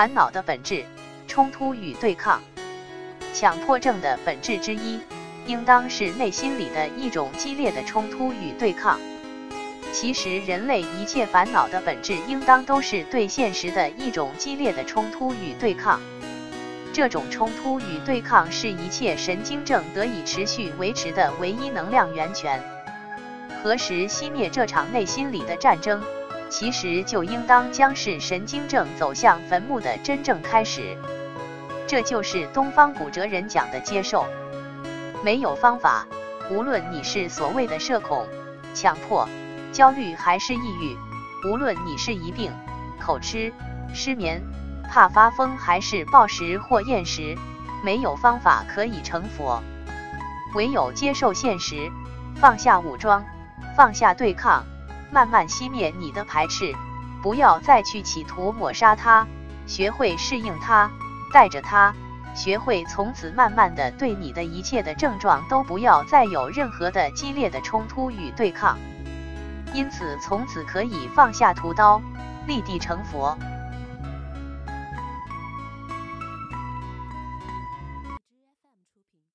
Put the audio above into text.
烦恼的本质，冲突与对抗。强迫症的本质之一，应当是内心里的一种激烈的冲突与对抗。其实，人类一切烦恼的本质，应当都是对现实的一种激烈的冲突与对抗。这种冲突与对抗，是一切神经症得以持续维持的唯一能量源泉。何时熄灭这场内心里的战争，其实就应当将是神经症走向坟墓的真正开始。这就是东方骨折人讲的接受。没有方法，无论你是所谓的社恐、强迫。焦虑还是抑郁，无论你是一病、口吃、失眠、怕发疯，还是暴食或厌食，没有方法可以成佛，唯有接受现实，放下武装，放下对抗，慢慢熄灭你的排斥，不要再去企图抹杀它，学会适应它，带着它，学会从此慢慢的对你的一切的症状都不要再有任何的激烈的冲突与对抗。因此，从此可以放下屠刀，立地成佛。